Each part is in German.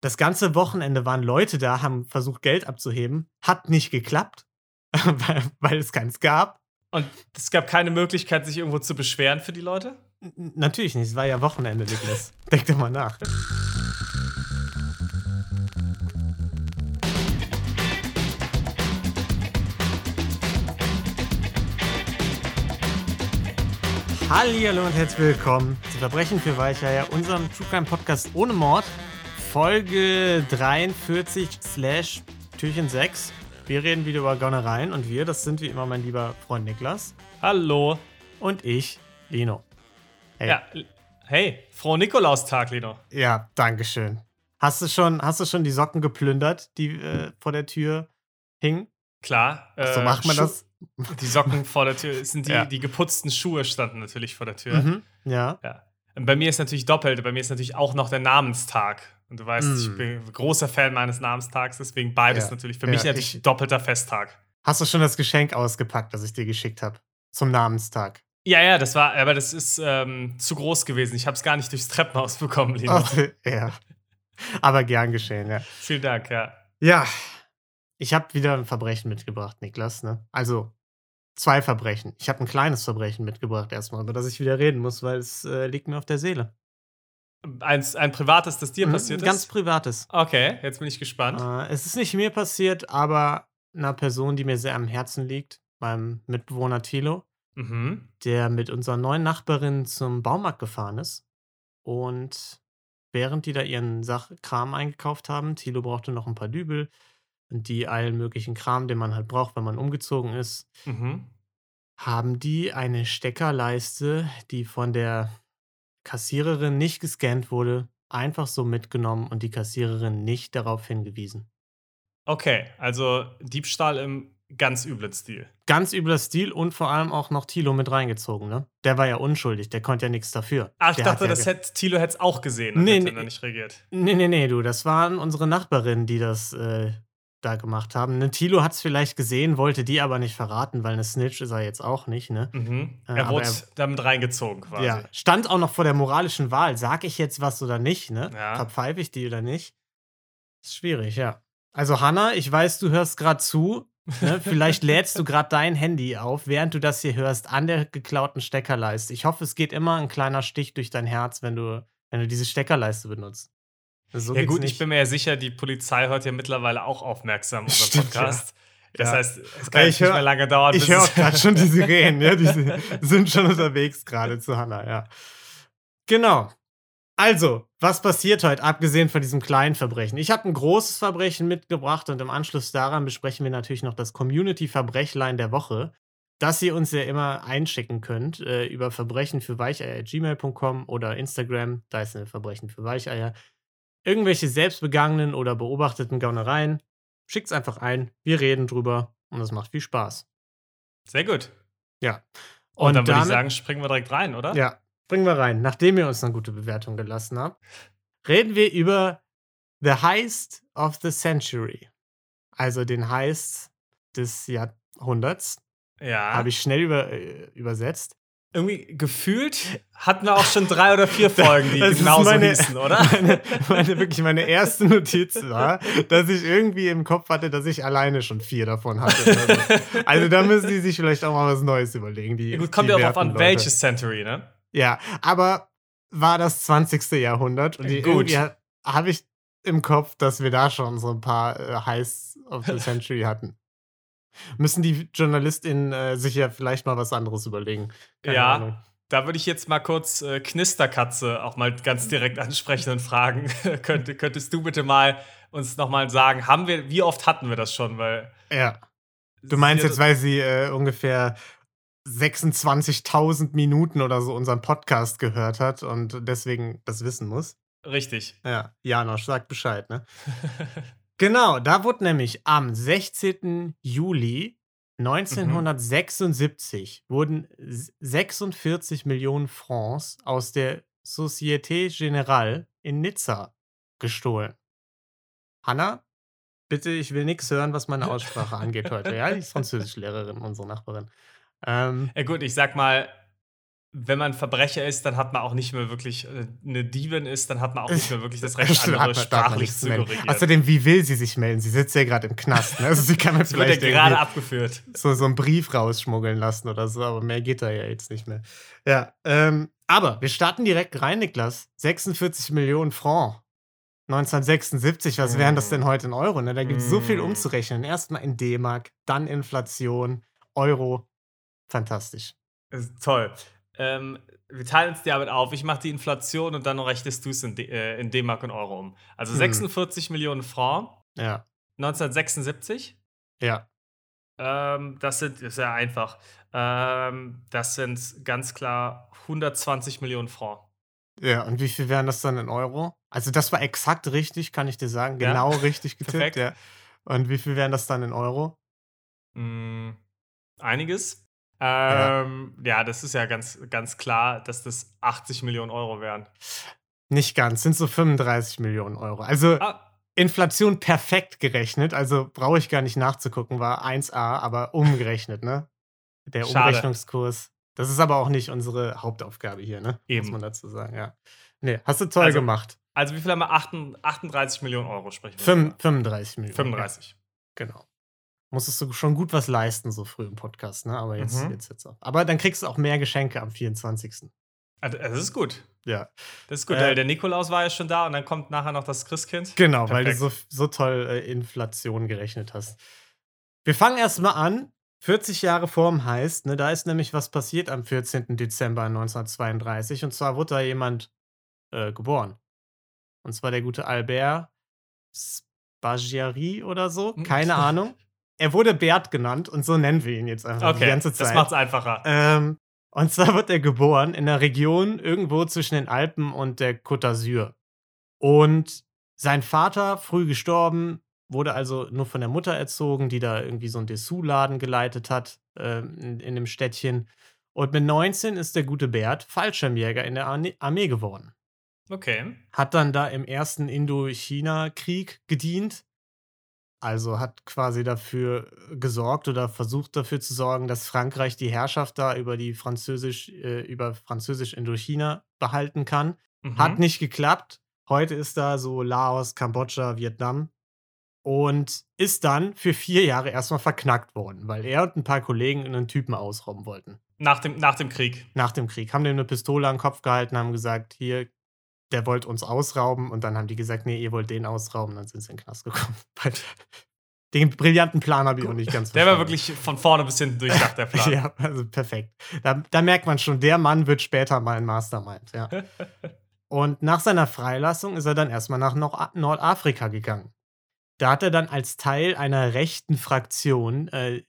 Das ganze Wochenende waren Leute da, haben versucht, Geld abzuheben. Hat nicht geklappt, weil, weil es keins gab. Und es gab keine Möglichkeit, sich irgendwo zu beschweren für die Leute? N natürlich nicht, es war ja Wochenende, Niklas. Denk doch mal nach. Hallo und herzlich willkommen zu Verbrechen für Weicheier, unserem True Crime Podcast ohne Mord. Folge 43 slash Türchen 6. Wir reden wieder über Gaunereien und wir, das sind wie immer mein lieber Freund Niklas. Hallo. Und ich, Lino. Hey. Ja, hey, frohen Nikolaustag, Lino. Ja, dankeschön. Hast du schon, hast du schon die Socken geplündert, die äh, vor der Tür hingen? Klar. Äh, so macht man Schu das. Die Socken vor der Tür sind die, ja. die geputzten Schuhe standen natürlich vor der Tür. Mhm, ja. ja. Bei mir ist natürlich doppelt. Bei mir ist natürlich auch noch der Namenstag. Und du weißt, mm. ich bin großer Fan meines Namenstags, deswegen beides ja. natürlich. Für ja, mich natürlich ich, doppelter Festtag. Hast du schon das Geschenk ausgepackt, das ich dir geschickt habe? Zum Namenstag. Ja, ja, das war, aber das ist ähm, zu groß gewesen. Ich habe es gar nicht durchs Treppenhaus bekommen, Lino. Oh, ja. Aber gern geschehen, ja. Vielen Dank, ja. Ja, ich habe wieder ein Verbrechen mitgebracht, Niklas. Ne? Also zwei Verbrechen. Ich habe ein kleines Verbrechen mitgebracht erstmal, über das ich wieder reden muss, weil es äh, liegt mir auf der Seele. Ein, ein privates, das dir mhm, passiert ist? Ganz privates. Okay, jetzt bin ich gespannt. Äh, es ist nicht mir passiert, aber einer Person, die mir sehr am Herzen liegt, meinem Mitbewohner Thilo, mhm. der mit unserer neuen Nachbarin zum Baumarkt gefahren ist. Und während die da ihren Sachkram eingekauft haben, Thilo brauchte noch ein paar Dübel, die allen möglichen Kram, den man halt braucht, wenn man umgezogen ist, mhm. haben die eine Steckerleiste, die von der Kassiererin nicht gescannt wurde, einfach so mitgenommen und die Kassiererin nicht darauf hingewiesen. Okay, also Diebstahl im ganz üblen Stil. Ganz übler Stil und vor allem auch noch Tilo mit reingezogen, ne? Der war ja unschuldig, der konnte ja nichts dafür. Ach, ich der dachte, das hätte Tilo hätte es auch gesehen und nee, hätte nee, nicht reagiert. Nee, nee, nee, du, das waren unsere Nachbarinnen, die das äh, da gemacht haben. Ne, Tilo hat es vielleicht gesehen, wollte die aber nicht verraten, weil eine Snitch ist er jetzt auch nicht. Ne? Mhm. Äh, er wurde er, damit reingezogen quasi. Ja, stand auch noch vor der moralischen Wahl. Sag ich jetzt was oder nicht? Ne? Ja. Verpfeife ich die oder nicht? Ist schwierig, ja. Also Hanna, ich weiß, du hörst gerade zu. Ne? Vielleicht lädst du gerade dein Handy auf, während du das hier hörst, an der geklauten Steckerleiste. Ich hoffe, es geht immer ein kleiner Stich durch dein Herz, wenn du, wenn du diese Steckerleiste benutzt. So ja, gut, nicht. ich bin mir ja sicher, die Polizei hört ja mittlerweile auch aufmerksam unseren Podcast. Ja. Das ja. heißt, es kann ich nicht hör, mehr lange dauern. Ich höre gerade schon die Sirenen, ja, die sind schon unterwegs gerade zu Hannah, ja. Genau. Also, was passiert heute, abgesehen von diesem kleinen Verbrechen? Ich habe ein großes Verbrechen mitgebracht und im Anschluss daran besprechen wir natürlich noch das Community-Verbrechlein der Woche, das ihr uns ja immer einschicken könnt äh, über Verbrechen für Weicheier.gmail.com oder Instagram, da ist eine Verbrechen für Weicheier irgendwelche selbstbegangenen oder beobachteten Gaunereien, schickt's einfach ein. Wir reden drüber und es macht viel Spaß. Sehr gut. Ja. Und, und dann würde ich sagen, springen wir direkt rein, oder? Ja, springen wir rein. Nachdem ihr uns eine gute Bewertung gelassen habt, reden wir über The Heist of the Century. Also den Heist des Jahrhunderts. Ja. Habe ich schnell über, äh, übersetzt irgendwie gefühlt hatten wir auch schon drei oder vier Folgen, die das genauso meine, hießen, oder? Meine, meine, wirklich meine erste Notiz war, dass ich irgendwie im Kopf hatte, dass ich alleine schon vier davon hatte. So. Also da müssen die sich vielleicht auch mal was Neues überlegen. Die, ja, gut, kommt ja auch darauf an, welches Century, ne? Ja, aber war das 20. Jahrhundert und die, irgendwie habe ich im Kopf, dass wir da schon so ein paar äh, Highs of the Century hatten müssen die JournalistInnen äh, sich ja vielleicht mal was anderes überlegen. Keine ja. Ahnung. Da würde ich jetzt mal kurz äh, Knisterkatze auch mal ganz direkt ansprechen und fragen. Könnt, könntest du bitte mal uns nochmal sagen, haben wir, wie oft hatten wir das schon? Weil ja. Du meinst jetzt, weil sie äh, ungefähr 26.000 Minuten oder so unseren Podcast gehört hat und deswegen das wissen muss? Richtig. Ja, Janosch, sag Bescheid, ne? Genau, da wurde nämlich am 16. Juli 1976 mhm. wurden 46 Millionen Francs aus der Société Générale in Nizza gestohlen. Hanna, bitte, ich will nichts hören, was meine Aussprache angeht heute. Ja, die ist Französischlehrerin, unsere Nachbarin. Ähm, ja, gut, ich sag mal, wenn man Verbrecher ist, dann hat man auch nicht mehr wirklich äh, eine Diebin ist, dann hat man auch nicht mehr wirklich das Recht, andere sprachlich zu korrigieren. Außerdem, wie will sie sich melden? Sie sitzt ja gerade im Knast. Ne? Also sie kann mir vielleicht wird ja gerade abgeführt. So, so einen Brief rausschmuggeln lassen oder so, aber mehr geht da ja jetzt nicht mehr. Ja, ähm, aber wir starten direkt rein, Niklas. 46 Millionen Franc. 1976, was wären das denn heute in Euro? Ne? Da gibt es so viel mm. umzurechnen. Erstmal in D-Mark, dann Inflation, Euro. Fantastisch. toll. Ähm, wir teilen uns die Arbeit auf. Ich mache die Inflation und dann rechnest du es in, äh, in D-Mark und Euro um. Also hm. 46 Millionen Franc. Ja. 1976. Ja. Ähm, das sind, ist ja einfach. Ähm, das sind ganz klar 120 Millionen Franc. Ja, und wie viel wären das dann in Euro? Also, das war exakt richtig, kann ich dir sagen. Genau ja. richtig getippt, ja. Und wie viel wären das dann in Euro? Mm, einiges. Ähm, ja. ja. das ist ja ganz, ganz klar, dass das 80 Millionen Euro wären. Nicht ganz, sind so 35 Millionen Euro. Also ah. Inflation perfekt gerechnet, also brauche ich gar nicht nachzugucken, war 1a, aber umgerechnet, ne? Der Schade. Umrechnungskurs. Das ist aber auch nicht unsere Hauptaufgabe hier, ne? Eben. Muss man dazu sagen, ja. Nee, hast du toll also, gemacht. Also wie viel haben wir? 38 Millionen Euro sprechen wir. 35 Millionen. 35. Ja. Genau musstest du schon gut was leisten, so früh im Podcast, ne? Aber jetzt, mhm. jetzt, jetzt auch. Aber dann kriegst du auch mehr Geschenke am 24. Ah, das ist gut. Ja. Das ist gut. Äh, der Nikolaus war ja schon da und dann kommt nachher noch das Christkind. Genau, Perfekt. weil du so, so toll äh, Inflation gerechnet hast. Wir fangen erstmal an. 40 Jahre vorm heißt, ne, da ist nämlich was passiert am 14. Dezember 1932. Und zwar wurde da jemand äh, geboren. Und zwar der gute Albert Spaggiari oder so. Hm. Keine Ahnung. Er wurde Bert genannt und so nennen wir ihn jetzt einfach okay, die ganze Zeit. Das macht's einfacher. Ähm, und zwar wird er geboren in einer Region irgendwo zwischen den Alpen und der Côte d'Azur. Und sein Vater, früh gestorben, wurde also nur von der Mutter erzogen, die da irgendwie so einen Dessous-Laden geleitet hat äh, in, in dem Städtchen. Und mit 19 ist der gute Bert Fallschirmjäger in der Armee geworden. Okay. Hat dann da im ersten Indochina-Krieg gedient also hat quasi dafür äh, gesorgt oder versucht dafür zu sorgen, dass Frankreich die Herrschaft da über die Französisch, äh, über Französisch Indochina behalten kann. Mhm. Hat nicht geklappt. Heute ist da so Laos, Kambodscha, Vietnam. Und ist dann für vier Jahre erstmal verknackt worden, weil er und ein paar Kollegen einen Typen ausrauben wollten. Nach dem, nach dem Krieg. Nach dem Krieg. Haben dem eine Pistole an den Kopf gehalten, haben gesagt, hier, der wollte uns ausrauben und dann haben die gesagt, nee, ihr wollt den ausrauben, dann sind sie in den Knast gekommen. den brillanten Plan habe ich auch nicht ganz verstanden. Der war wirklich von vorne bis hinten durchdacht, der Plan. ja, also perfekt. Da, da, merkt man schon, der Mann wird später mal ein Mastermind, ja. und nach seiner Freilassung ist er dann erstmal nach Nord Nordafrika gegangen. Da hat er dann als Teil einer rechten Fraktion äh,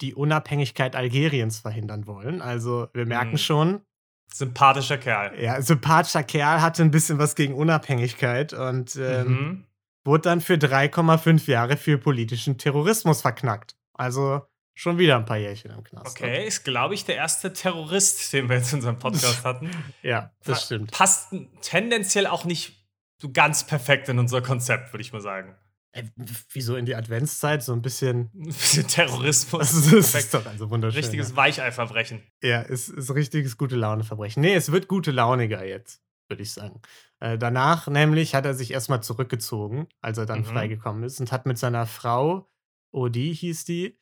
die Unabhängigkeit Algeriens verhindern wollen. Also wir merken mhm. schon, Sympathischer Kerl. Ja, sympathischer Kerl, hatte ein bisschen was gegen Unabhängigkeit und ähm, mhm. wurde dann für 3,5 Jahre für politischen Terrorismus verknackt. Also schon wieder ein paar Jährchen im Knast. Okay, ist, glaube ich, der erste Terrorist, den wir jetzt in unserem Podcast hatten. ja, das stimmt. Passt tendenziell auch nicht so ganz perfekt in unser Konzept, würde ich mal sagen. Äh, wieso in die Adventszeit so ein bisschen. Ein bisschen Terrorismus. Das ist doch also wunderschön. Richtiges ja. Weicheiverbrechen. Ja, es ist, ist richtiges gute Laune-Verbrechen. Nee, es wird gute Launiger jetzt, würde ich sagen. Äh, danach nämlich hat er sich erstmal zurückgezogen, als er dann mhm. freigekommen ist und hat mit seiner Frau, Odi hieß die,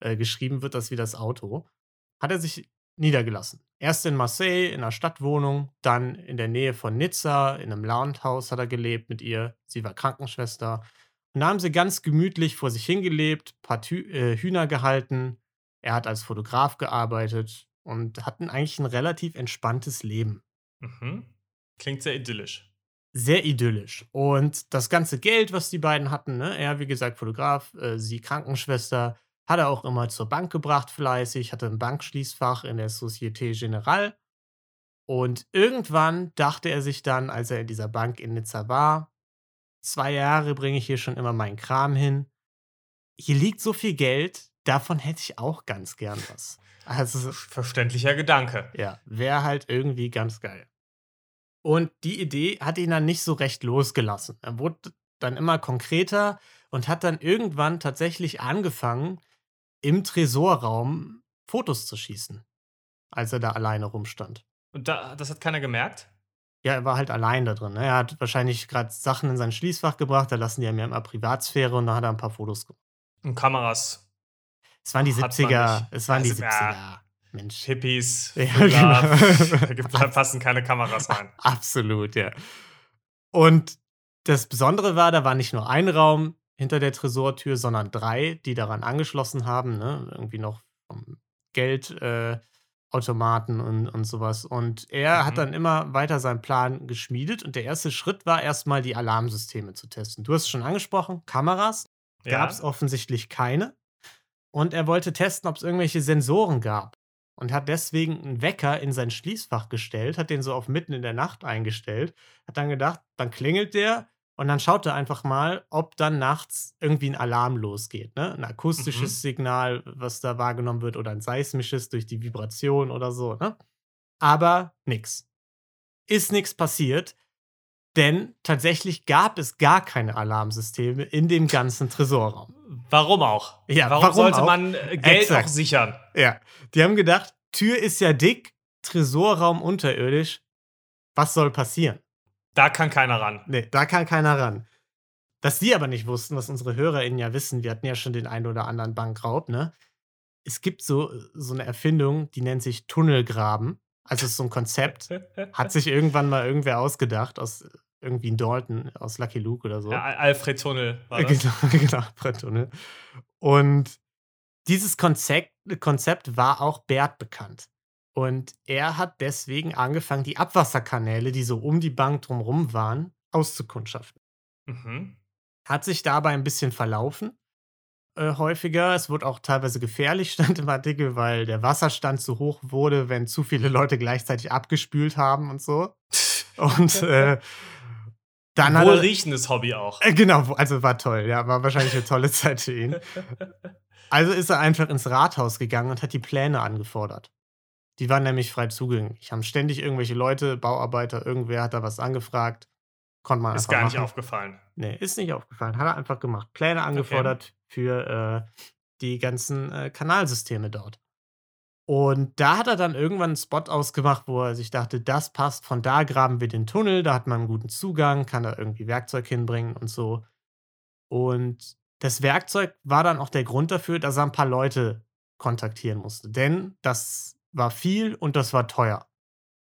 äh, geschrieben wird das wie das Auto, hat er sich niedergelassen. Erst in Marseille, in einer Stadtwohnung, dann in der Nähe von Nizza, in einem Landhaus hat er gelebt mit ihr. Sie war Krankenschwester. Und da haben sie ganz gemütlich vor sich hingelebt, ein paar Tü äh, Hühner gehalten. Er hat als Fotograf gearbeitet und hatten eigentlich ein relativ entspanntes Leben. Mhm. Klingt sehr idyllisch. Sehr idyllisch. Und das ganze Geld, was die beiden hatten, ne? er, wie gesagt, Fotograf, äh, sie Krankenschwester, hat er auch immer zur Bank gebracht, fleißig, hatte ein Bankschließfach in der Société Générale. Und irgendwann dachte er sich dann, als er in dieser Bank in Nizza war, zwei Jahre bringe ich hier schon immer meinen Kram hin. Hier liegt so viel Geld, davon hätte ich auch ganz gern was. Also, Verständlicher Gedanke. Ja, wäre halt irgendwie ganz geil. Und die Idee hat ihn dann nicht so recht losgelassen. Er wurde dann immer konkreter und hat dann irgendwann tatsächlich angefangen, im Tresorraum Fotos zu schießen, als er da alleine rumstand. Und da, das hat keiner gemerkt? Ja, er war halt allein da drin. Ne? Er hat wahrscheinlich gerade Sachen in sein Schließfach gebracht, da lassen die ja mir immer Privatsphäre und da hat er ein paar Fotos gemacht. Und Kameras. Es waren die Hat man 70er. nicht. Es waren die Also, 70er. ja. Mensch. Hippies, Ja, genau. da, gibt, da passen keine Kameras rein. Absolut, ja. Und das Besondere war, da war nicht nur ein Raum hinter der Tresortür, sondern drei, die daran angeschlossen haben. Ne? Irgendwie noch vom Geldautomaten äh, Automaten und, und sowas. Und er Mhm. hat dann immer weiter seinen Plan geschmiedet. Und der erste Schritt war erstmal die Alarmsysteme zu testen. Du hast es schon angesprochen, Kameras Ja. gab es offensichtlich keine. Und er wollte testen, ob es irgendwelche Sensoren gab. Und hat deswegen einen Wecker in sein Schließfach gestellt, hat den so auf mitten in der Nacht eingestellt, hat dann gedacht, dann klingelt der und dann schaut er einfach mal, ob dann nachts irgendwie ein Alarm losgeht. Ne? Ein akustisches Signal, was da wahrgenommen wird, oder ein seismisches durch die Vibration oder so. Ne? Aber nix. Ist nichts passiert, denn tatsächlich gab es gar keine Alarmsysteme in dem ganzen Tresorraum. Warum auch? Ja, warum, warum sollte auch? man äh, Geld Exakt. auch sichern? Ja, die haben gedacht, Tür ist ja dick, Tresorraum unterirdisch. Was soll passieren? Da kann keiner ran. Nee, da kann keiner ran. Dass die aber nicht wussten, was unsere HörerInnen ja wissen, wir hatten ja schon den einen oder anderen Bankraub, ne? Es gibt so, so eine Erfindung, die nennt sich Tunnelgraben. Also es ist so ein Konzept, hat sich irgendwann mal irgendwer ausgedacht, aus irgendwie in Dalton, aus Lucky Luke oder so. Ja, Al- Alfred Tunnel war das. Genau, genau, Bretttunnel. Und dieses Konzept, Konzept war auch Bert bekannt. Und er hat deswegen angefangen, die Abwasserkanäle, die so um die Bank drumherum waren, auszukundschaften. Mhm. Hat sich dabei ein bisschen verlaufen, äh, häufiger. Es wurde auch teilweise gefährlich, stand im Artikel, weil der Wasserstand zu hoch wurde, wenn zu viele Leute gleichzeitig abgespült haben und so. Und äh, dann hat er, Wohlriechendes Hobby auch. äh, genau, also war toll, ja, war wahrscheinlich eine tolle Zeit für ihn. Also ist er einfach ins Rathaus gegangen und hat die Pläne angefordert. Die waren nämlich frei zugänglich. Haben ständig irgendwelche Leute, Bauarbeiter, irgendwer hat da was angefragt. Konnte man Ist gar machen. nicht aufgefallen. Nee, ist nicht aufgefallen. Hat er einfach gemacht. Pläne angefordert für äh, die ganzen äh, Kanalsysteme dort. Und da hat er dann irgendwann einen Spot ausgemacht, wo er sich dachte, das passt, von da graben wir den Tunnel, da hat man einen guten Zugang, kann da irgendwie Werkzeug hinbringen und so. Und das Werkzeug war dann auch der Grund dafür, dass er ein paar Leute kontaktieren musste. Denn das war viel und das war teuer.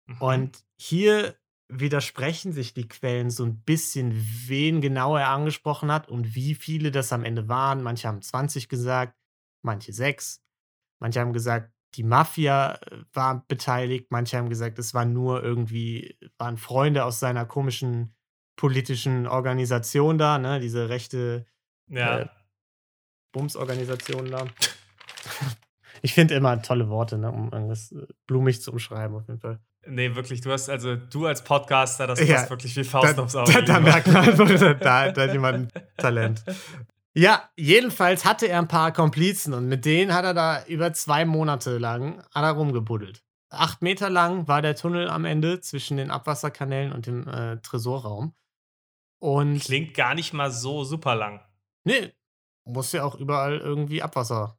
Mhm. Und hier widersprechen sich die Quellen so ein bisschen, wen genau er angesprochen hat und wie viele das am Ende waren. Manche haben 20 gesagt, manche 6. Manche haben gesagt, die Mafia äh, war beteiligt. Manche haben gesagt, es waren nur irgendwie, waren Freunde aus seiner komischen politischen Organisation da, ne? Diese rechte ja. äh, Bumsorganisation da. Ich finde immer tolle Worte, ne, um irgendwas äh, blumig zu umschreiben, auf jeden Fall. Nee, wirklich, du hast also du als Podcaster, das Ja, passt wirklich wie Faust Da, aufs Auge. da, da merkt man einfach, da, da hat jemand Talent. Ja, jedenfalls hatte er ein paar Komplizen und mit denen hat er da über zwei Monate lang hat er rumgebuddelt. Acht Meter lang war der Tunnel am Ende zwischen den Abwasserkanälen und dem äh, Tresorraum. Und Klingt gar nicht mal so super lang. nee, muss ja auch überall irgendwie Abwasser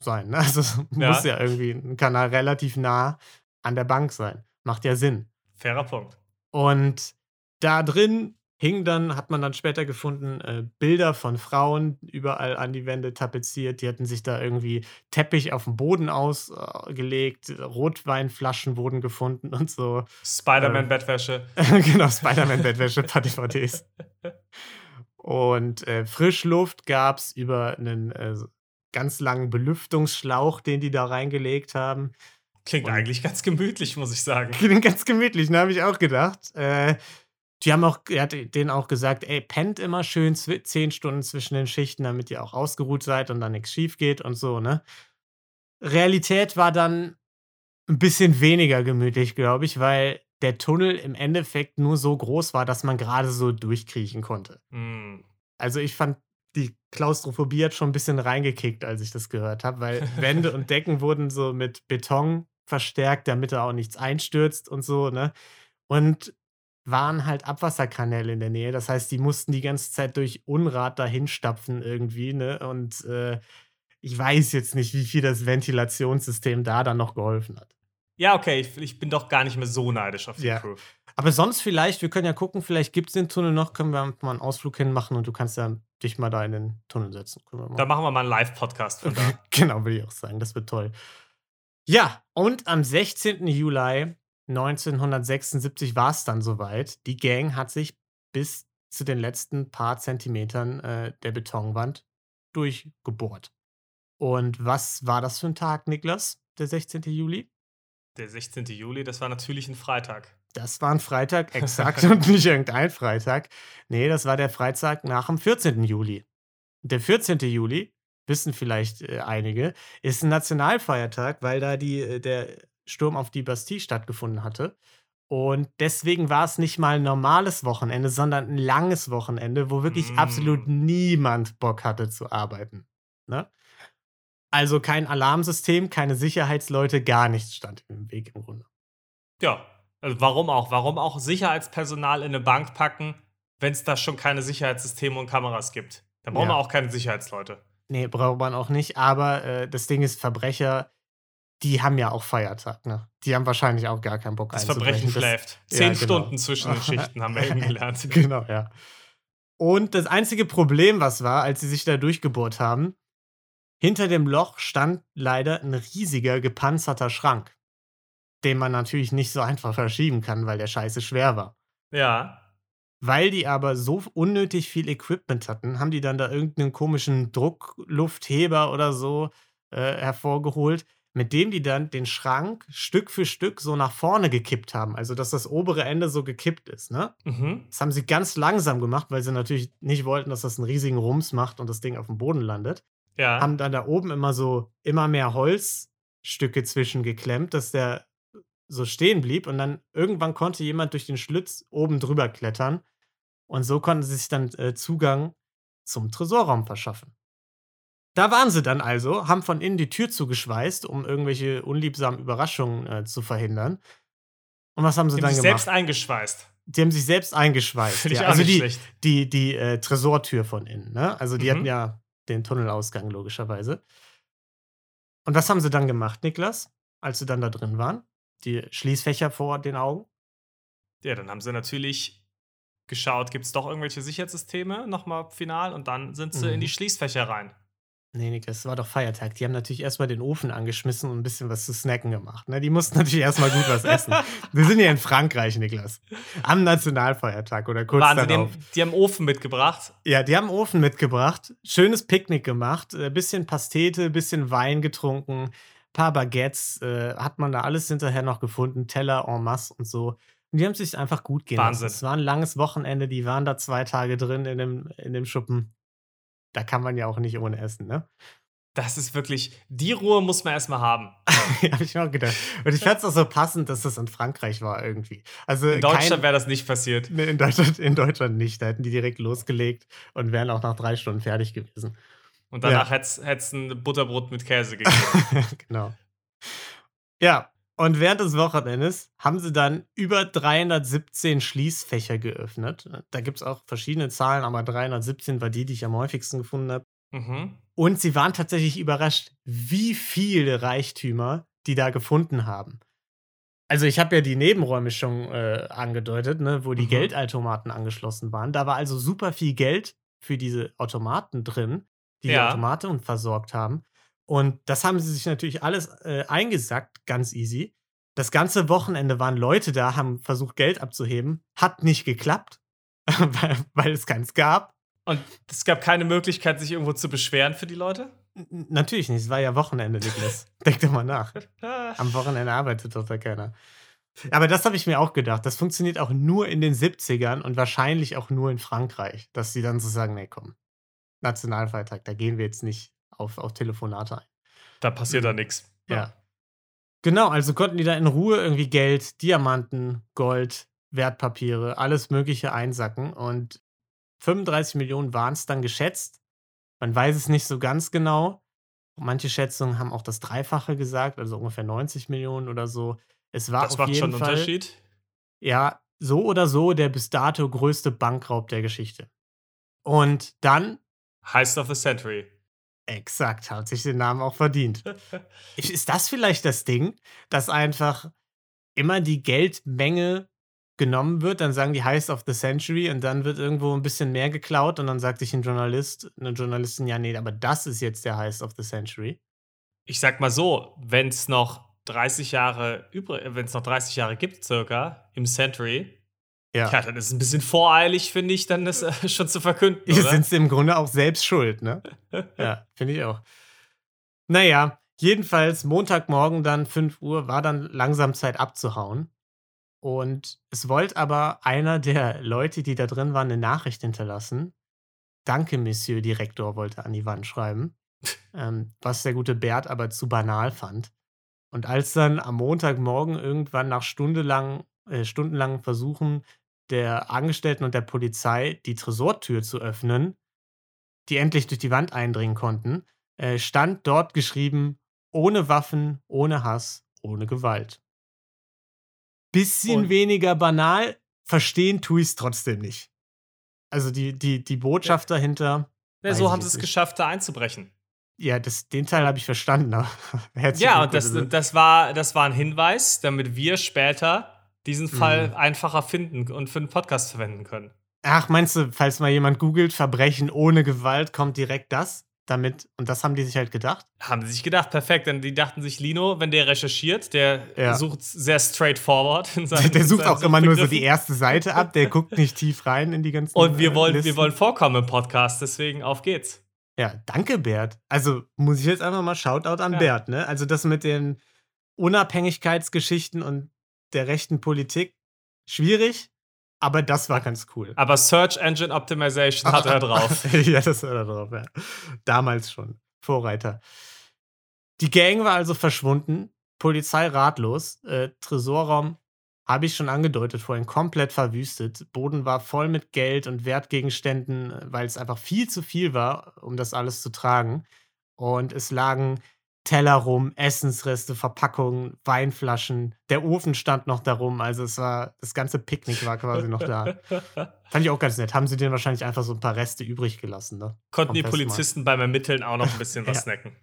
sein. Ne? Also Ja. muss ja irgendwie ein Kanal relativ nah an der Bank sein. Macht ja Sinn. Fairer Punkt. Und da drin hing dann, hat man dann später gefunden, äh, Bilder von Frauen überall an die Wände tapeziert. Die hatten sich da irgendwie Teppich auf dem Boden ausgelegt, Rotweinflaschen wurden gefunden und so. Spider-Man-Bettwäsche. genau, Spider-Man-Bettwäsche, paar DVDs. Und äh, Frischluft gab es über einen äh, ganz langen Belüftungsschlauch, den die da reingelegt haben. Klingt Und- eigentlich ganz gemütlich, muss ich sagen. Klingt ganz gemütlich, ne, habe ich auch gedacht. Äh, die haben auch, er hat denen auch gesagt, ey, pennt immer schön zehn Stunden zwischen den Schichten, damit ihr auch ausgeruht seid und dann nichts schief geht und so, ne? Realität war dann ein bisschen weniger gemütlich, glaube ich, weil der Tunnel im Endeffekt nur so groß war, dass man gerade so durchkriechen konnte. Hm. Also ich fand, die Klaustrophobie hat schon ein bisschen reingekickt, als ich das gehört habe, weil Wände und Decken wurden so mit Beton verstärkt, damit da auch nichts einstürzt und so, ne? Und waren halt Abwasserkanäle in der Nähe. Das heißt, die mussten die ganze Zeit durch Unrat dahin stapfen irgendwie, ne? Und äh, ich weiß jetzt nicht, wie viel das Ventilationssystem da dann noch geholfen hat. Ja, okay, ich, ich bin doch gar nicht mehr so neidisch auf die Ja. Crew. Aber sonst vielleicht, wir können ja gucken, vielleicht gibt es den Tunnel noch, können wir mal einen Ausflug hinmachen und du kannst ja dich mal da in den Tunnel setzen. Da machen wir mal einen Live-Podcast von da. genau, will ich auch sagen. Das wird toll. Ja, und am 16. Juli 1976 war es dann soweit. Die Gang hat sich bis zu den letzten paar Zentimetern äh, der Betonwand durchgebohrt. Und was war das für ein Tag, Niklas? Der 16. Juli? Der 16. Juli, das war natürlich ein Freitag. Das war ein Freitag, exakt, und nicht irgendein Freitag. Nee, das war der Freitag nach dem 14. Juli. Der 14. Juli, wissen vielleicht äh, einige, ist ein Nationalfeiertag, weil da die, äh, der Sturm auf die Bastille stattgefunden hatte. Und deswegen war es nicht mal ein normales Wochenende, sondern ein langes Wochenende, wo wirklich Mm. absolut niemand Bock hatte zu arbeiten. Ne? Also kein Alarmsystem, keine Sicherheitsleute, gar nichts stand im Weg im Grunde. Ja, also warum auch? Warum auch Sicherheitspersonal in eine Bank packen, wenn es da schon keine Sicherheitssysteme und Kameras gibt? Dann brauchen Ja. wir auch keine Sicherheitsleute. Nee, braucht man auch nicht. Aber äh, das Ding ist, Verbrecher, die haben ja auch Feiertag, ne? Die haben wahrscheinlich auch gar keinen Bock Das. Verbrechen schläft. ja, Zehn genau. Stunden zwischen den Schichten haben wir eben gelernt. Genau, ja. Und das einzige Problem, was war, als sie sich da durchgebohrt haben, hinter dem Loch stand leider ein riesiger gepanzerter Schrank, den man natürlich nicht so einfach verschieben kann, weil der scheiße schwer war. Ja. Weil die aber so unnötig viel Equipment hatten, haben die dann da irgendeinen komischen Druckluftheber oder so äh, hervorgeholt, mit dem die dann den Schrank Stück für Stück so nach vorne gekippt haben. Also, dass das obere Ende so gekippt ist, ne? Mhm. Das haben sie ganz langsam gemacht, weil sie natürlich nicht wollten, dass das einen riesigen Rums macht und das Ding auf dem Boden landet. Ja. Haben dann da oben immer so immer mehr Holzstücke zwischengeklemmt, dass der so stehen blieb und dann irgendwann konnte jemand durch den Schlitz oben drüber klettern und so konnten sie sich dann äh, Zugang zum Tresorraum verschaffen. Da waren sie dann also, haben von innen die Tür zugeschweißt, um irgendwelche unliebsamen Überraschungen äh, zu verhindern. Und was haben sie Die haben dann sich gemacht? selbst eingeschweißt. Die haben sich selbst eingeschweißt. Ja. Also die, schlecht. die, die äh, Tresortür von innen. Ne? Also die Mhm. hatten ja den Tunnelausgang logischerweise. Und was haben sie dann gemacht, Niklas, als sie dann da drin waren? Die Schließfächer vor den Augen? Ja, dann haben sie natürlich geschaut, gibt es doch irgendwelche Sicherheitssysteme nochmal final und dann sind sie Mhm. in die Schließfächer rein. Nee, Niklas, es war doch Feiertag. Die haben natürlich erstmal den Ofen angeschmissen und ein bisschen was zu snacken gemacht. Ne? Die mussten natürlich erstmal gut was essen. Wir sind ja in Frankreich, Niklas. Am Nationalfeiertag oder kurz Wahnsinn, die darauf. haben, die haben Ofen mitgebracht. Ja, die haben Ofen mitgebracht, schönes Picknick gemacht, äh, bisschen Pastete, bisschen Wein getrunken, paar Baguettes, äh, hat man da alles hinterher noch gefunden, Teller en masse und so. Und die haben sich einfach gut gehen Wahnsinn. lassen. Es war ein langes Wochenende, die waren da zwei Tage drin in dem, in dem Schuppen. Da kann man ja auch nicht ohne essen, ne? Das ist wirklich, die Ruhe muss man erstmal haben. Habe ich mir auch gedacht. Und ich fand es auch so passend, dass das in Frankreich war irgendwie. Also In Deutschland wäre das nicht passiert. Nee, in Deutschland, in Deutschland nicht. Da hätten die direkt losgelegt und wären auch nach drei Stunden fertig gewesen. Und danach hätte es ein Butterbrot mit Käse gegeben. genau. Ja, und während des Wochenendes haben sie dann über 317 Schließfächer geöffnet. Da gibt es auch verschiedene Zahlen, aber 317 war die, die ich am häufigsten gefunden habe. mhm. Und sie waren tatsächlich überrascht, wie viele Reichtümer die da gefunden haben. Also ich habe ja die Nebenräume schon äh, angedeutet, ne, wo die Mhm. Geldautomaten angeschlossen waren. Da war also super viel Geld für diese Automaten drin, die die Ja. Automaten versorgt haben. Und das haben sie sich natürlich alles äh, eingesackt, ganz easy. Das ganze Wochenende waren Leute da, haben versucht, Geld abzuheben. Hat nicht geklappt, weil, weil es keins gab. Und es gab keine Möglichkeit, sich irgendwo zu beschweren für die Leute? N natürlich nicht, es war ja Wochenende, Niklas. Denk doch mal nach. Am Wochenende arbeitet doch da keiner. Aber das habe ich mir auch gedacht. Das funktioniert auch nur in den 70ern und wahrscheinlich auch nur in Frankreich, dass sie dann so sagen: Nee, komm, Nationalfeiertag, da gehen wir jetzt nicht auf, auf Telefonate ein. Da passiert da nichts. Ja. Genau, also konnten die da in Ruhe irgendwie Geld, Diamanten, Gold, Wertpapiere, alles Mögliche einsacken. Und 35 Millionen waren es dann geschätzt. Man weiß es nicht so ganz genau. Manche Schätzungen haben auch das Dreifache gesagt, also ungefähr 90 Millionen oder so. Es war Das auf macht jeden schon einen Fall, Unterschied. ja, so oder so der bis dato größte Bankraub der Geschichte. Und dann Heist of the Century. Exakt, hat sich den Namen auch verdient. ist das vielleicht das Ding, dass einfach immer die Geldmenge genommen wird, dann sagen die Heist of the Century und dann wird irgendwo ein bisschen mehr geklaut und dann sagt sich ein Journalist, eine Journalistin, ja, nee, aber das ist jetzt der Heist of the Century. Ich sag mal so, wenn es noch 30 Jahre übrig, wenn es noch 30 Jahre gibt, circa im Century, ja. ja, dann ist es ein bisschen voreilig, finde ich, dann das äh, schon zu verkünden. Hier sind sie im Grunde auch selbst schuld, ne? ja, finde ich auch. Naja, jedenfalls Montagmorgen dann 5 Uhr war dann langsam Zeit abzuhauen. Und es wollte aber einer der Leute, die da drin waren, eine Nachricht hinterlassen. Danke, Monsieur Direktor, wollte an die Wand schreiben. ähm, was der gute Bert aber zu banal fand. Und als dann am Montagmorgen irgendwann nach stundenlang, äh, stundenlangen Versuchen der Angestellten und der Polizei die Tresortür zu öffnen, die endlich durch die Wand eindringen konnten, äh, stand dort geschrieben: ohne Waffen, ohne Hass, ohne Gewalt bisschen und weniger banal. Verstehen tue ich es trotzdem nicht. Also die, die, die Botschaft ja. dahinter. Ja, so haben sie es geschafft, da einzubrechen. Ja, das, den Teil habe ich verstanden. ja, und das, das, war, das war ein Hinweis, damit wir später diesen Fall mhm. einfacher finden und für den Podcast verwenden können. Ach, meinst du, falls mal jemand googelt, Verbrechen ohne Gewalt, kommt direkt das? damit, und das haben die sich halt gedacht. Haben sie sich gedacht, perfekt. Denn die dachten sich, Lino, wenn der recherchiert, der ja. sucht sehr straightforward. In seinen, der sucht auch immer nur so die erste Seite ab, der guckt nicht tief rein in die ganzen Und wir wollen, wir wollen vorkommen im Podcast, deswegen auf geht's. Ja, danke, Bert. Also muss ich jetzt einfach mal Shoutout an ja. Bert, ne? Also das mit den Unabhängigkeitsgeschichten und der rechten Politik, schwierig. Aber das war ganz cool. Aber Search Engine Optimization hat er drauf. ja, das hat er drauf, ja. Damals schon. Vorreiter. Die Gang war also verschwunden, Polizei ratlos, äh, Tresorraum habe ich schon angedeutet, vorhin komplett verwüstet. Boden war voll mit Geld und Wertgegenständen, äh, weil es einfach viel zu viel war, um das alles zu tragen. Und es lagen Teller rum, Essensreste, Verpackungen, Weinflaschen. Der Ofen stand noch darum. Also es war, das ganze Picknick war quasi noch da. Fand ich auch ganz nett. Haben sie denen wahrscheinlich einfach so ein paar Reste übrig gelassen. Ne? Konnten die Polizisten beim Ermitteln auch noch ein bisschen was ja. snacken.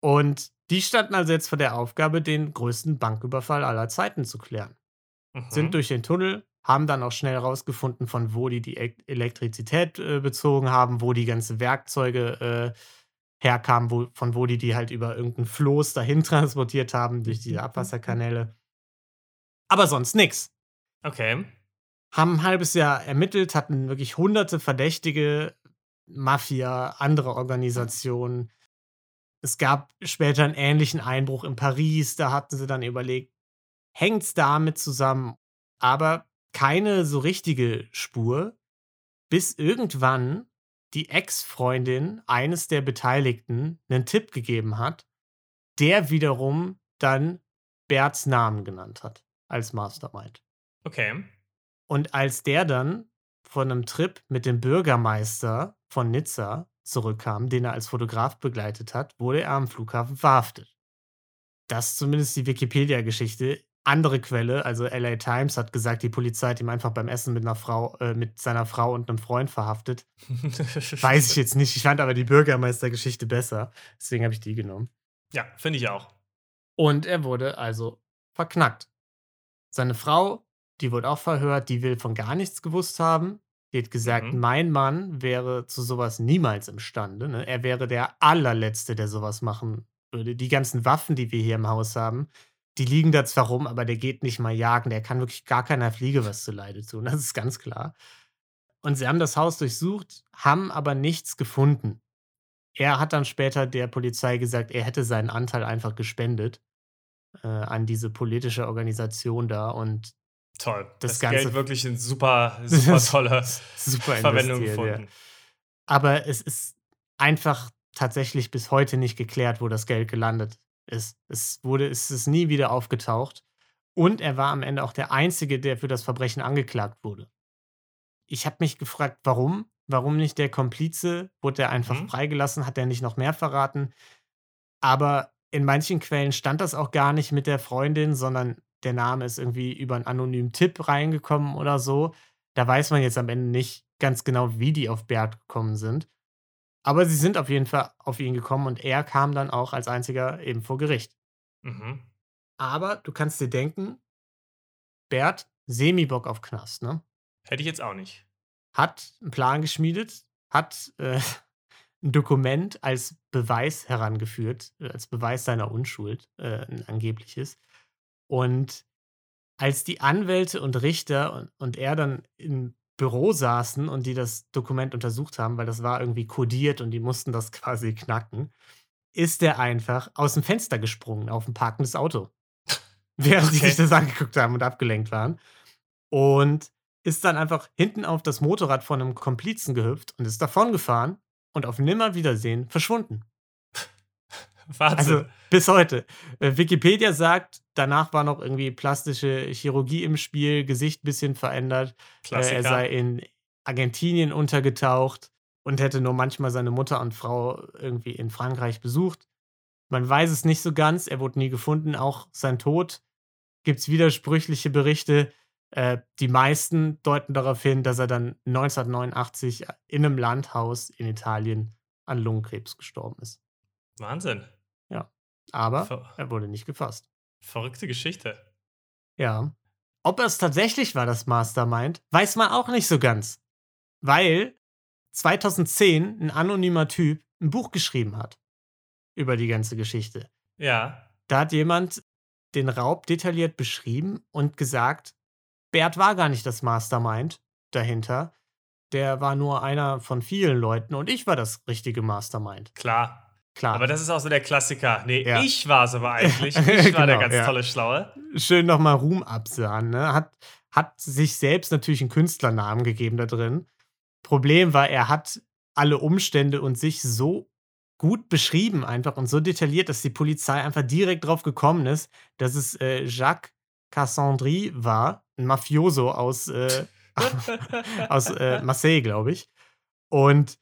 Und die standen also jetzt vor der Aufgabe, den größten Banküberfall aller Zeiten zu klären. Mhm. Sind durch den Tunnel, haben dann auch schnell rausgefunden, von wo die die Elektrizität äh, bezogen haben, wo die ganzen Werkzeuge äh, herkamen, wo, von wo die die halt über irgendeinen Floß dahin transportiert haben, durch diese Abwasserkanäle. Aber sonst nichts. Okay. Haben ein halbes Jahr ermittelt, hatten wirklich hunderte Verdächtige, Mafia, andere Organisationen. Es gab später einen ähnlichen Einbruch in Paris, da hatten sie dann überlegt, hängt es damit zusammen? Aber keine so richtige Spur, bis irgendwann die Ex-Freundin eines der Beteiligten einen Tipp gegeben hat, der wiederum dann Berts Namen genannt hat als Mastermind. Okay. Und als der dann von einem Trip mit dem Bürgermeister von Nizza zurückkam, den er als Fotograf begleitet hat, wurde er am Flughafen verhaftet. Das ist zumindest die Wikipedia-Geschichte andere Quelle, also LA Times, hat gesagt, die Polizei hat ihm einfach beim Essen mit einer Frau, äh, mit seiner Frau und einem Freund verhaftet. Weiß ich jetzt nicht. Ich fand aber die Bürgermeistergeschichte besser. Deswegen habe ich die genommen. Ja, finde ich auch. Und er wurde also verknackt. Seine Frau, die wurde auch verhört, die will von gar nichts gewusst haben. Die hat gesagt, mhm. mein Mann wäre zu sowas niemals imstande. Ne? Er wäre der allerletzte, der sowas machen würde. Die ganzen Waffen, die wir hier im Haus haben, die liegen da zwar rum, aber der geht nicht mal jagen. Der kann wirklich gar keiner Fliege was zu Leide tun. Das ist ganz klar. Und sie haben das Haus durchsucht, haben aber nichts gefunden. Er hat dann später der Polizei gesagt, er hätte seinen Anteil einfach gespendet äh, an diese politische Organisation da und Toll. Das, das Ganze Geld wirklich in super, super tolle super Verwendung gefunden. Ja. Aber es ist einfach tatsächlich bis heute nicht geklärt, wo das Geld gelandet ist. Es wurde, es ist nie wieder aufgetaucht. Und er war am Ende auch der Einzige, der für das Verbrechen angeklagt wurde. Ich habe mich gefragt, warum? Warum nicht der Komplize? Wurde er einfach mhm. freigelassen? Hat er nicht noch mehr verraten? Aber in manchen Quellen stand das auch gar nicht mit der Freundin, sondern der Name ist irgendwie über einen anonymen Tipp reingekommen oder so. Da weiß man jetzt am Ende nicht ganz genau, wie die auf Bert gekommen sind. Aber sie sind auf jeden Fall auf ihn gekommen und er kam dann auch als einziger eben vor Gericht. Mhm. Aber du kannst dir denken, Bert, Semi-Bock auf Knast, ne? Hätte ich jetzt auch nicht. Hat einen Plan geschmiedet, hat äh, ein Dokument als Beweis herangeführt, äh, als Beweis seiner Unschuld, äh, ein angebliches. Und als die Anwälte und Richter und, und er dann im Büro saßen und die das Dokument untersucht haben, weil das war irgendwie kodiert und die mussten das quasi knacken, ist der einfach aus dem Fenster gesprungen auf ein parkendes Auto. Während sie Okay. sich das angeguckt haben und abgelenkt waren. Und ist dann einfach hinten auf das Motorrad von einem Komplizen gehüpft und ist davon gefahren und auf Nimmerwiedersehen verschwunden. Wahnsinn. Also bis heute. Äh, Wikipedia sagt, danach war noch irgendwie plastische Chirurgie im Spiel, Gesicht bisschen verändert. Äh, Klassiker. er sei in Argentinien untergetaucht und hätte nur manchmal seine Mutter und Frau irgendwie in Frankreich besucht. Man weiß es nicht so ganz, er wurde nie gefunden. Auch sein Tod gibt es widersprüchliche Berichte. Äh, die meisten deuten darauf hin, dass er dann 1989 in einem Landhaus in Italien an Lungenkrebs gestorben ist. Wahnsinn. Aber Ver er wurde nicht gefasst. verrückte Geschichte. Ja. Ob es tatsächlich war, das Mastermind, weiß man auch nicht so ganz. Weil 2010 ein anonymer Typ ein Buch geschrieben hat über die ganze Geschichte. Ja. Da hat jemand den Raub detailliert beschrieben und gesagt, Bert war gar nicht das Mastermind dahinter. Der war nur einer von vielen Leuten und ich war das richtige Mastermind. Klar. Klar. Aber das ist auch so der Klassiker. Nee, Ja. ich war es aber eigentlich. Ich war der Genau, ganz ja. tolle Schlaue. schön nochmal Ruhm absahen. Ne? Hat, hat sich selbst natürlich einen Künstlernamen gegeben da drin. Problem war, er hat alle Umstände und sich so gut beschrieben einfach und so detailliert, dass die Polizei einfach direkt drauf gekommen ist, dass es äh, Jacques Cassandri war, ein Mafioso aus, äh, aus äh, Marseille, glaube ich. Und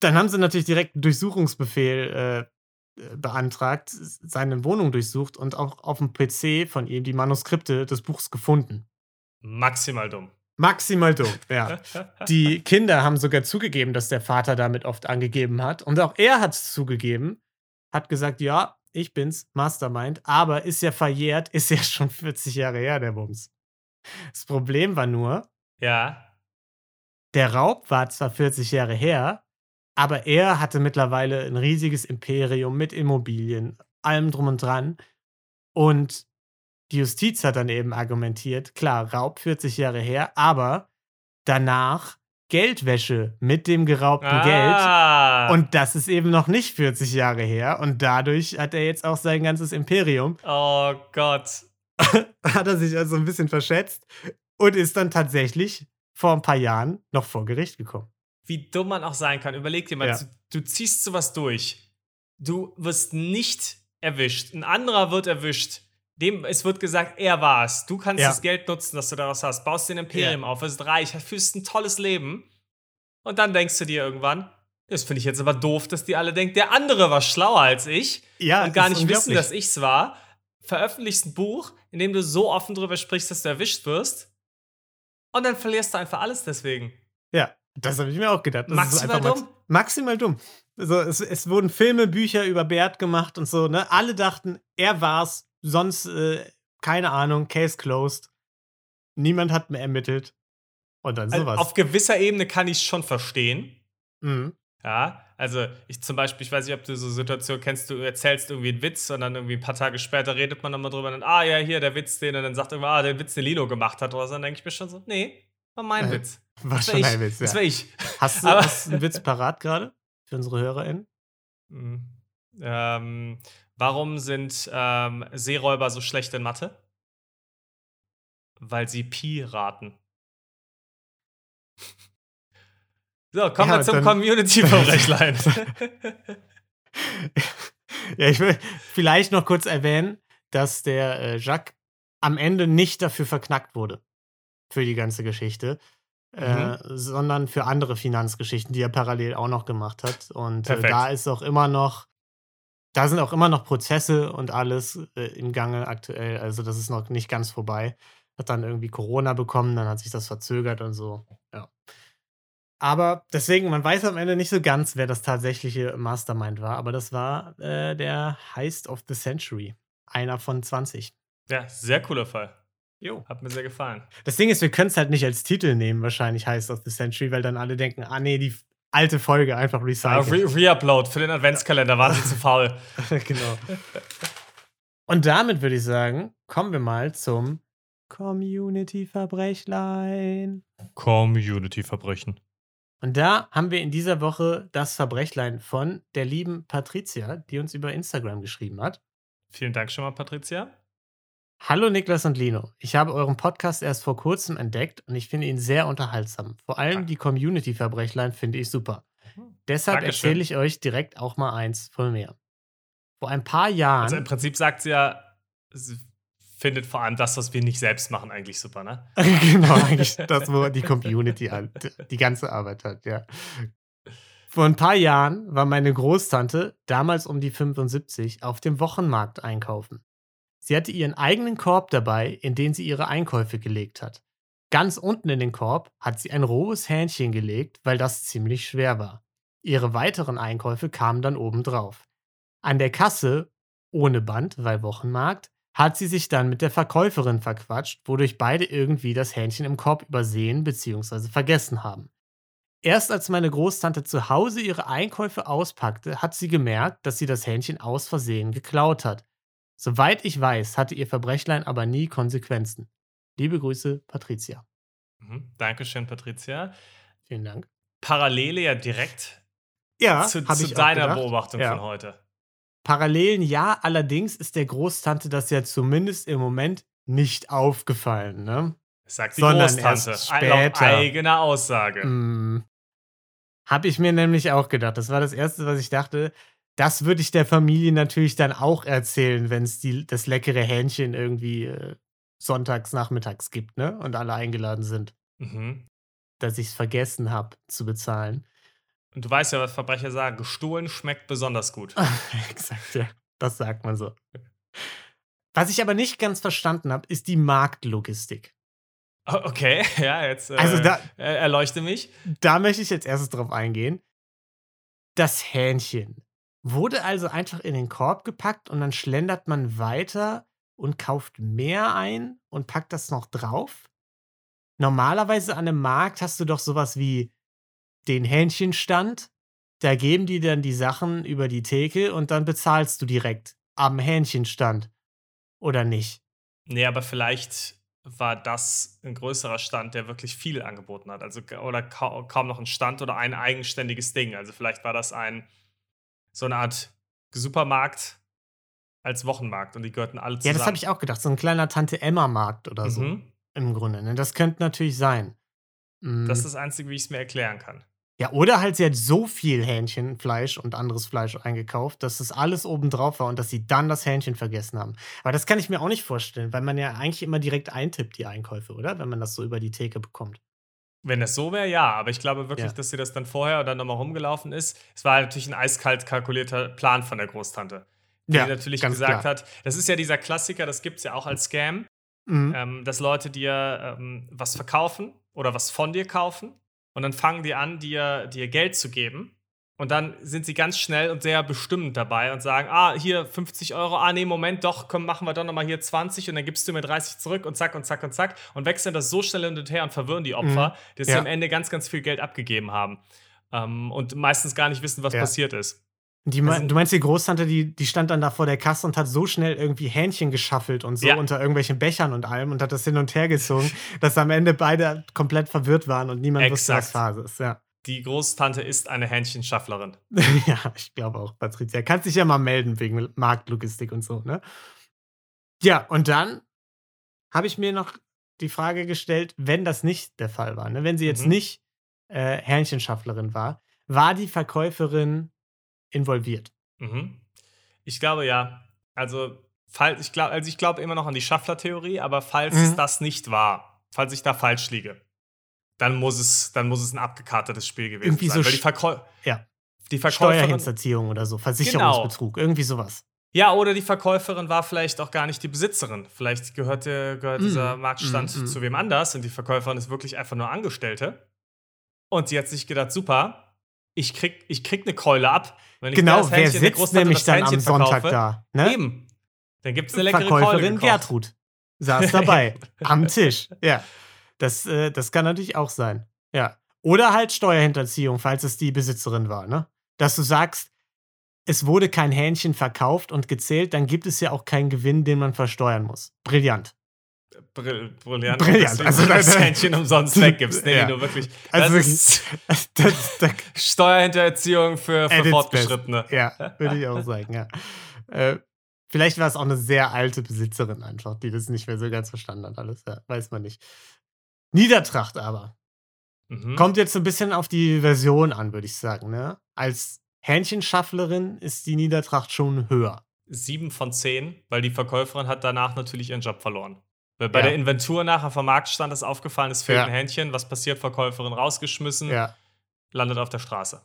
dann haben sie natürlich direkt einen Durchsuchungsbefehl äh, äh, beantragt, seine Wohnung durchsucht und auch auf dem PC von ihm die Manuskripte des Buchs gefunden. Maximal dumm. Maximal dumm, ja. Die Kinder haben sogar zugegeben, dass der Vater damit oft angegeben hat. Und auch er hat es zugegeben, hat gesagt, ja, ich bin's, Mastermind, aber ist ja verjährt, ist ja schon 40 Jahre her, der Bums. Das Problem war nur, ja. der Raub war zwar 40 Jahre her, aber er hatte mittlerweile ein riesiges Imperium mit Immobilien, allem drum und dran. Und die Justiz hat dann eben argumentiert, klar, Raub 40 Jahre her, aber danach Geldwäsche mit dem geraubten Ah. Geld. Und das ist eben noch nicht 40 Jahre her. Und dadurch hat er jetzt auch sein ganzes Imperium. Oh Gott. Hat er sich also ein bisschen verschätzt und ist dann tatsächlich vor ein paar Jahren noch vor Gericht gekommen. Wie dumm man auch sein kann. Überleg dir mal, Ja. du, du ziehst sowas durch. Du wirst nicht erwischt. Ein anderer wird erwischt. Dem, es wird gesagt, er war es. Du kannst Ja. das Geld nutzen, das du daraus hast. Baust dir ein Imperium auf, wirst reich, führst ein tolles Leben. Und dann denkst du dir irgendwann, das finde ich jetzt aber doof, dass die alle denken, der andere war schlauer als ich Ja, und gar nicht wissen, dass ich's war. Veröffentlichst ein Buch, in dem du so offen drüber sprichst, dass du erwischt wirst. Und dann verlierst du einfach alles deswegen. Ja, das habe ich mir auch gedacht. Das ist Maximal dumm. Maximal dumm. Also es, es wurden Filme, Bücher über Bert gemacht und so, ne? Alle dachten, er war's, sonst äh, keine Ahnung, Case closed. Niemand hat mehr ermittelt. Und dann Also sowas. auf gewisser Ebene kann ich es schon verstehen. mhm. Ja, also ich zum Beispiel, ich weiß nicht, ob du so Situationen kennst, du erzählst irgendwie einen Witz und dann irgendwie ein paar Tage später redet man nochmal drüber und dann, ah ja, hier der Witz, den und dann sagt irgendwer, ah, der Witz, den Lino gemacht hat oder so. Dann denke ich mir schon so, nee, war mein Witz. War Das schon wär ein ich. Witz, Das ja. war ich. Hast du, Aber- hast einen Witz parat gerade für unsere HörerInnen? Mhm. Ähm, warum sind ähm, Seeräuber so schlecht in Mathe? Weil sie Pi raten. So, kommen Ja, wir zum Community-Verbrechlein. ja, ich will vielleicht noch kurz erwähnen, dass der äh, Jacques am Ende nicht dafür verknackt wurde. Für die ganze Geschichte. Äh, sondern für andere Finanzgeschichten, die er parallel auch noch gemacht hat. Und äh, da ist auch immer noch, da sind auch immer noch Prozesse und alles äh, im Gange aktuell. Also das ist noch nicht ganz vorbei. Hat dann irgendwie Corona bekommen, dann hat sich das verzögert und so. Ja. Aber deswegen, man weiß am Ende nicht so ganz, wer das tatsächliche Mastermind war, aber das war äh, der Heist of the Century. Einer von 20. Ja, sehr cooler Fall. Jo. Hat mir sehr gefallen. Das Ding ist, wir können es halt nicht als Titel nehmen, wahrscheinlich Heist of the Century, weil dann alle denken, ah nee, die alte Folge einfach recyceln. Re- Reupload für den Adventskalender, waren sie zu faul. genau. Und damit würde ich sagen, kommen wir mal zum Community-Verbrechlein. Community-Verbrechen. Und da haben wir in dieser Woche das Verbrechlein von der lieben Patricia, die uns über Instagram geschrieben hat. Vielen Dank schon mal, Patricia. Hallo Niklas und Lino. Ich habe euren Podcast erst vor kurzem entdeckt und ich finde ihn sehr unterhaltsam. Vor allem die Community-Verbrechlein finde ich super. Deshalb Dankeschön. erzähle ich euch direkt auch mal eins von mir. Vor ein paar Jahren. Also im Prinzip sagt sie ja, sie findet vor allem das, was wir nicht selbst machen, eigentlich super, ne? genau, eigentlich das, wo die Community halt die ganze Arbeit hat, ja. Vor ein paar Jahren war meine Großtante, damals um die 75, auf dem Wochenmarkt einkaufen. Sie hatte ihren eigenen Korb dabei, in den sie ihre Einkäufe gelegt hat. Ganz unten in den Korb hat sie ein rohes Hähnchen gelegt, weil das ziemlich schwer war. Ihre weiteren Einkäufe kamen dann obendrauf. An der Kasse, ohne Band, weil Wochenmarkt, hat sie sich dann mit der Verkäuferin verquatscht, wodurch beide irgendwie das Hähnchen im Korb übersehen bzw. vergessen haben. Erst als meine Großtante zu Hause ihre Einkäufe auspackte, hat sie gemerkt, dass sie das Hähnchen aus Versehen geklaut hat. Soweit ich weiß, hatte ihr Verbrechlein aber nie Konsequenzen. Liebe Grüße, Patricia. Mhm. Dankeschön, Patricia. Vielen Dank. Parallele ja direkt Ja, zu, zu deiner. Beobachtung Ja. von heute. Parallelen ja, allerdings ist der Großtante das ja zumindest im Moment nicht aufgefallen, ne? Sagt die Sondern Großtante. erst später. eigener Aussage. Mm. Hab ich mir nämlich auch gedacht. Das war das Erste, was ich dachte. Das würde ich der Familie natürlich dann auch erzählen, wenn es das leckere Hähnchen irgendwie äh, sonntags nachmittags gibt, ne? Und alle eingeladen sind, Mhm. dass ich es vergessen habe zu bezahlen. Und du weißt ja, was Verbrecher sagen. Gestohlen schmeckt besonders gut. Exakt, ja. Das sagt man so. Was ich aber nicht ganz verstanden habe, ist die Marktlogistik. O- Okay, ja, jetzt äh, Also da, erleuchte mich. da möchte ich jetzt erstes drauf eingehen. Das Hähnchen wurde also einfach in den Korb gepackt und dann schlendert man weiter und kauft mehr ein und packt das noch drauf. Normalerweise an einem Markt hast du doch sowas wie den Hähnchenstand. Da geben die dann die Sachen über die Theke und dann bezahlst du direkt am Hähnchenstand. Oder nicht? Nee, aber vielleicht war das ein größerer Stand, der wirklich viel angeboten hat. Also, oder ka kaum noch ein Stand oder ein eigenständiges Ding. Also, vielleicht war das ein, so eine Art Supermarkt als Wochenmarkt und die gehörten alle Ja, zusammen. das habe ich auch gedacht. So ein kleiner Tante-Emma-Markt oder so. Mhm. Im Grunde. Ne? Das könnte natürlich sein. Mm. Das ist das Einzige, wie ich es mir erklären kann. Ja, oder halt, sie hat so viel Hähnchenfleisch und anderes Fleisch eingekauft, dass das alles obendrauf war und dass sie dann das Hähnchen vergessen haben. Aber das kann ich mir auch nicht vorstellen, weil man ja eigentlich immer direkt eintippt, die Einkäufe, oder? Wenn man das so über die Theke bekommt. Wenn das so wäre, ja. Aber ich glaube wirklich, Ja. dass sie das dann vorher oder nochmal rumgelaufen ist. Es war natürlich ein eiskalt kalkulierter Plan von der Großtante. Die natürlich ganz gesagt klar. hat, das ist ja dieser Klassiker, das gibt es ja auch als Scam. Mhm. ähm, dass Leute dir ähm, was verkaufen oder was von dir kaufen und dann fangen die an, dir, dir Geld zu geben. Und dann sind sie ganz schnell und sehr bestimmend dabei und sagen, ah, hier 50 Euro, ah, nee, Moment, doch, komm, machen wir doch nochmal hier 20 und dann gibst du mir 30 zurück und zack und zack und zack und wechseln das so schnell hin und her und verwirren die Opfer, dass sie Ja. am Ende ganz, ganz viel Geld abgegeben haben. Ähm, und meistens gar nicht wissen, was Ja. passiert ist. Die, also- du meinst, die Großtante, die, die stand dann da vor der Kasse und hat so schnell irgendwie Hähnchen geschaffelt und so Ja. unter irgendwelchen Bechern und allem und hat das hin und her gezogen, dass am Ende beide komplett verwirrt waren und niemand wusste, was Exakt. Phase ist. Ja. Die Großtante ist eine Hähnchenschafflerin. ja, ich glaube auch, Patricia. Kannst dich ja mal melden wegen Marktlogistik und so, ne? Ja, und dann habe ich mir noch die Frage gestellt, wenn das nicht der Fall war, ne? wenn sie jetzt Mhm. nicht äh, Hähnchenschafflerin war, war die Verkäuferin involviert? Mhm. Ich glaube ja. Also, falls, ich glaube also ich glaube immer noch an die Schaffler-Theorie, aber falls Mhm. das nicht war, falls ich da falsch liege, dann muss es, dann muss es ein abgekartetes Spiel gewesen Irgendwie sein. so weil die, Verkäu ja. die Verkäuferin. Steuerhinterziehung oder so, Versicherungsbetrug, irgendwie sowas. Ja, oder die Verkäuferin war vielleicht auch gar nicht die Besitzerin. Vielleicht gehörte, gehört Mm, dieser Marktstand mm, mm. zu wem anders und die Verkäuferin ist wirklich einfach nur Angestellte. Und sie hat sich gedacht, super, ich krieg, ich krieg eine Keule ab. Wenn ich genau, wer Hähnchen, sitzt nämlich dann am Sonntag verkaufe, da? Ne? Eben. Dann gibt es eine leckere Verkäuferin Keule Gertrud saß dabei am Tisch. Ja, das, äh, das kann natürlich auch sein. Ja. Oder halt Steuerhinterziehung, falls es die Besitzerin war, ne? Dass du sagst, es wurde kein Hähnchen verkauft und gezählt, dann gibt es ja auch keinen Gewinn, den man versteuern muss. Brillant. Brill, brillant. Brillant. Also das Hähnchen umsonst weggibst. Nee, ja. nur wirklich. Also das ist das, das, Steuerhintererziehung für, für Fortgeschrittene. Ja, würde ich auch sagen, ja. Äh, vielleicht war es auch eine sehr alte Besitzerin einfach, die das nicht mehr so ganz verstanden hat, alles, ja, weiß man nicht. Niedertracht aber. Mhm. Kommt jetzt ein bisschen auf die Version an, würde ich sagen. Ne? Als Hähnchenschafflerin ist die Niedertracht schon höher. Sieben von zehn, weil die Verkäuferin hat danach natürlich ihren Job verloren. Weil bei ja. der Inventur nachher vom Marktstand ist aufgefallen, es fehlt ja. ein Hähnchen. Was passiert? Verkäuferin rausgeschmissen, ja. landet auf der Straße.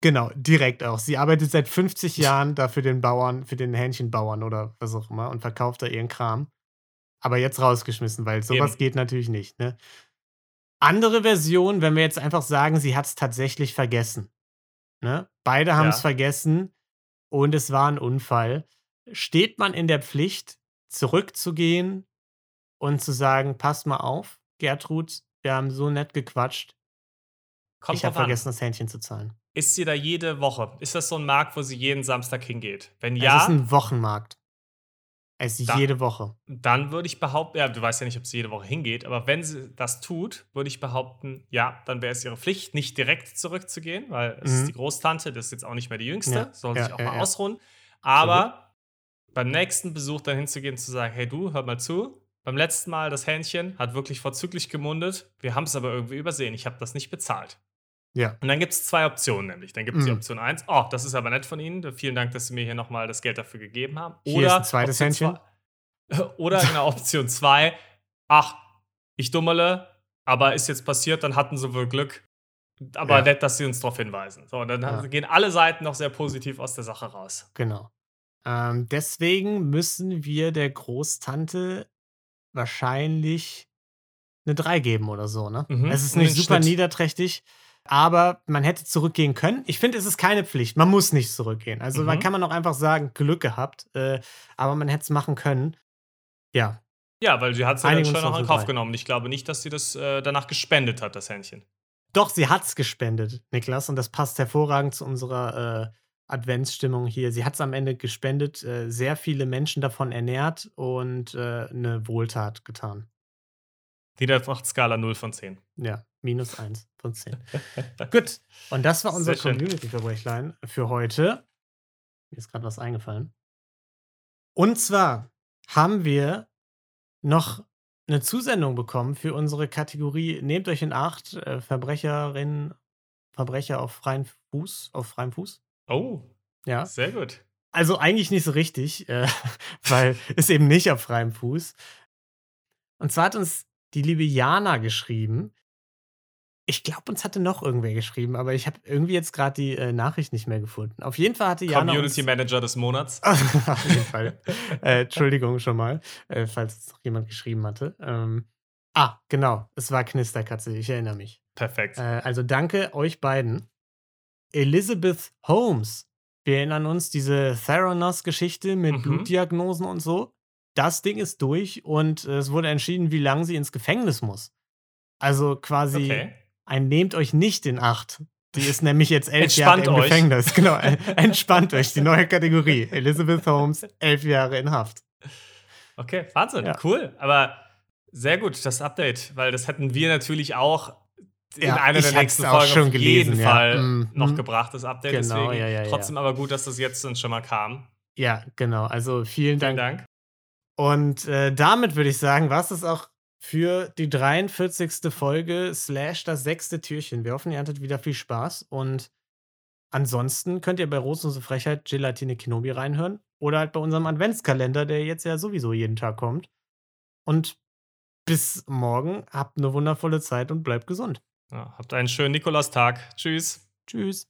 Genau, direkt auch. Sie arbeitet seit 50 Jahren da für den Bauern, für den Hähnchenbauern oder was auch immer und verkauft da ihren Kram. Aber jetzt rausgeschmissen, weil sowas Eben. geht natürlich nicht. Ne? Andere Version, wenn wir jetzt einfach sagen, sie hat es tatsächlich vergessen. Ne? Beide haben es ja. vergessen und es war ein Unfall. Steht man in der Pflicht, zurückzugehen und zu sagen, pass mal auf, Gertrud, wir haben so nett gequatscht. Kommt ich habe vergessen, das Hähnchen zu zahlen. Ist sie da jede Woche? Ist das so ein Markt, wo sie jeden Samstag hingeht? Wenn ja. Es ist ein Wochenmarkt. Es ist jede Woche. Dann würde ich behaupten, ja, du weißt ja nicht, ob sie jede Woche hingeht, aber wenn sie das tut, würde ich behaupten, ja, dann wäre es ihre Pflicht, nicht direkt zurückzugehen, weil es mhm. ist die Großtante, das ist jetzt auch nicht mehr die Jüngste, ja. soll ja, sich auch ja, mal ausruhen. Aber so beim nächsten Besuch dann hinzugehen und zu sagen, hey du, hör mal zu, beim letzten Mal das Hähnchen hat wirklich vorzüglich gemundet, wir haben es aber irgendwie übersehen, ich habe das nicht bezahlt. Ja. Und dann gibt es zwei Optionen, nämlich. Dann gibt es mhm. die Option 1, oh, das ist aber nett von Ihnen, vielen Dank, dass Sie mir hier nochmal das Geld dafür gegeben haben. Oder hier ist ein zweites Händchen. Oder genau, Option 2, ach, ich dummele, aber ist jetzt passiert, dann hatten sie wohl Glück. Aber ja. nett, dass sie uns darauf hinweisen. So, und dann ja. gehen alle Seiten noch sehr positiv aus der Sache raus. Genau. Ähm, deswegen müssen wir der Großtante wahrscheinlich eine 3 geben oder so, ne? Mhm. Es ist nicht super Schnitt. niederträchtig aber man hätte zurückgehen können. Ich finde, es ist keine Pflicht. Man muss nicht zurückgehen. Also, mhm. man kann man auch einfach sagen, Glück gehabt, äh, aber man hätte es machen können. Ja. Ja, weil sie hat es ja dann schon noch in Kauf genommen. Ich glaube nicht, dass sie das äh, danach gespendet hat, das Händchen. Doch, sie hat es gespendet, Niklas, und das passt hervorragend zu unserer äh, Adventsstimmung hier. Sie hat es am Ende gespendet, äh, sehr viele Menschen davon ernährt und äh, eine Wohltat getan. Niedertracht-Skala 0 von 10. Ja, minus 1 von 10. Gut, und das war unser Community-Verbrechlein für heute. Mir ist gerade was eingefallen. Und zwar haben wir noch eine Zusendung bekommen für unsere Kategorie Nehmt euch in Acht, äh, Verbrecherinnen, Verbrecher auf freiem Fuß, auf freiem Fuß. Oh, ja. Sehr gut. Also eigentlich nicht so richtig, äh, weil es eben nicht auf freiem Fuß. Und zwar hat uns die liebe Jana geschrieben. Ich glaube, uns hatte noch irgendwer geschrieben, aber ich habe irgendwie jetzt gerade die äh, Nachricht nicht mehr gefunden. Auf jeden Fall hatte Jana. Community Manager des Monats. Auf jeden Fall. äh, Entschuldigung schon mal, äh, falls es noch jemand geschrieben hatte. Ähm, ah, genau. Es war Knisterkatze, ich erinnere mich. Perfekt. Äh, also danke euch beiden. Elizabeth Holmes. Wir erinnern uns diese Theranos-Geschichte mit mhm. Blutdiagnosen und so das Ding ist durch und es wurde entschieden, wie lange sie ins Gefängnis muss. Also quasi okay. Ein nehmt euch nicht in Acht. Die ist nämlich jetzt elf Jahre im euch. Gefängnis. Genau, entspannt euch. Die neue Kategorie. Elizabeth Holmes, elf Jahre in Haft. Okay, Wahnsinn, ja. cool. Aber sehr gut, das Update, weil das hätten wir natürlich auch in ja, einer der nächsten Folgen schon auf gelesen, jeden ja. Fall mhm. noch gebracht, das Update. Genau, Deswegen ja, trotzdem aber gut, dass das jetzt dann schon mal kam. Ja, genau. Also vielen, vielen Dank, Dank, und äh, damit würde ich sagen, war es auch für die 43. Folge slash das sechste Türchen. Wir hoffen, ihr hattet wieder viel Spaß und ansonsten könnt ihr bei Rosenlose Frechheit Gelatine Kenobi reinhören oder halt bei unserem Adventskalender, der jetzt ja sowieso jeden Tag kommt. Und bis morgen, habt eine wundervolle Zeit und bleibt gesund. Ja, habt einen schönen Nikolaustag. Tschüss. Tschüss.